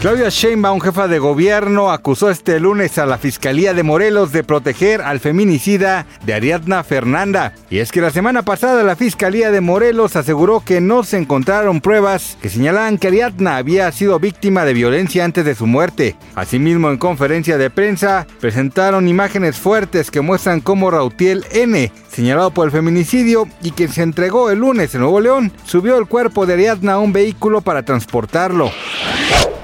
Claudia Sheinbaum, jefa de gobierno, acusó este lunes a la Fiscalía de Morelos de proteger al feminicida de Ariadna Fernanda. Y es que la semana pasada la Fiscalía de Morelos aseguró que no se encontraron pruebas que señalaban que Ariadna había sido víctima de violencia antes de su muerte. Asimismo, en conferencia de prensa, presentaron imágenes fuertes que muestran cómo Rautiel N., señalado por el feminicidio y quien se entregó el lunes en Nuevo León, subió el cuerpo de Ariadna a un vehículo para transportarlo.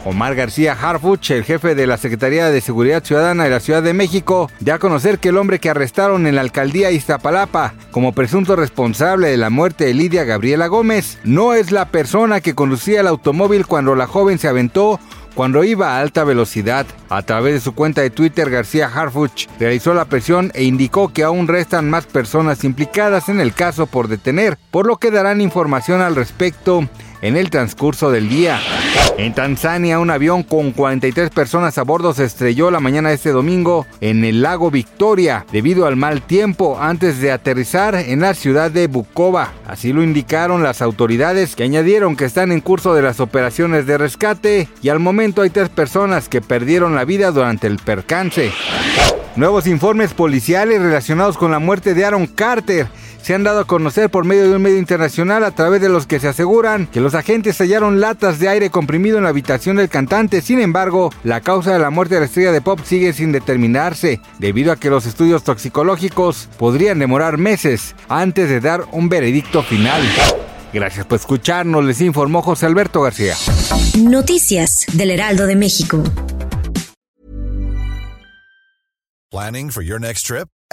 Omar García Harfuch, el jefe de la Secretaría de Seguridad Ciudadana de la Ciudad de México, dio a conocer que el hombre que arrestaron en la alcaldía Iztapalapa como presunto responsable de la muerte de Lidia Gabriela Gómez no es la persona que conducía el automóvil cuando la joven se aventó cuando iba a alta velocidad. A través de su cuenta de Twitter, García Harfuch realizó la presión e indicó que aún restan más personas implicadas en el caso por detener, por lo que darán información al respecto en el transcurso del día. En Tanzania, un avión con 43 personas a bordo se estrelló la mañana de este domingo en el lago Victoria debido al mal tiempo antes de aterrizar en la ciudad de Bukoba. Así lo indicaron las autoridades que añadieron que están en curso de las operaciones de rescate y al momento hay tres personas que perdieron la vida durante el percance. Nuevos informes policiales relacionados con la muerte de Aaron Carter se han dado a conocer por medio de un medio internacional a través de los que se aseguran que los agentes hallaron latas de aire comprimido en la habitación del cantante. Sin embargo, la causa de la muerte de la estrella de pop sigue sin determinarse, debido a que los estudios toxicológicos podrían demorar meses antes de dar un veredicto final. Gracias por escucharnos, les informó José Alberto García. Noticias del Heraldo de México. Planning for your next trip?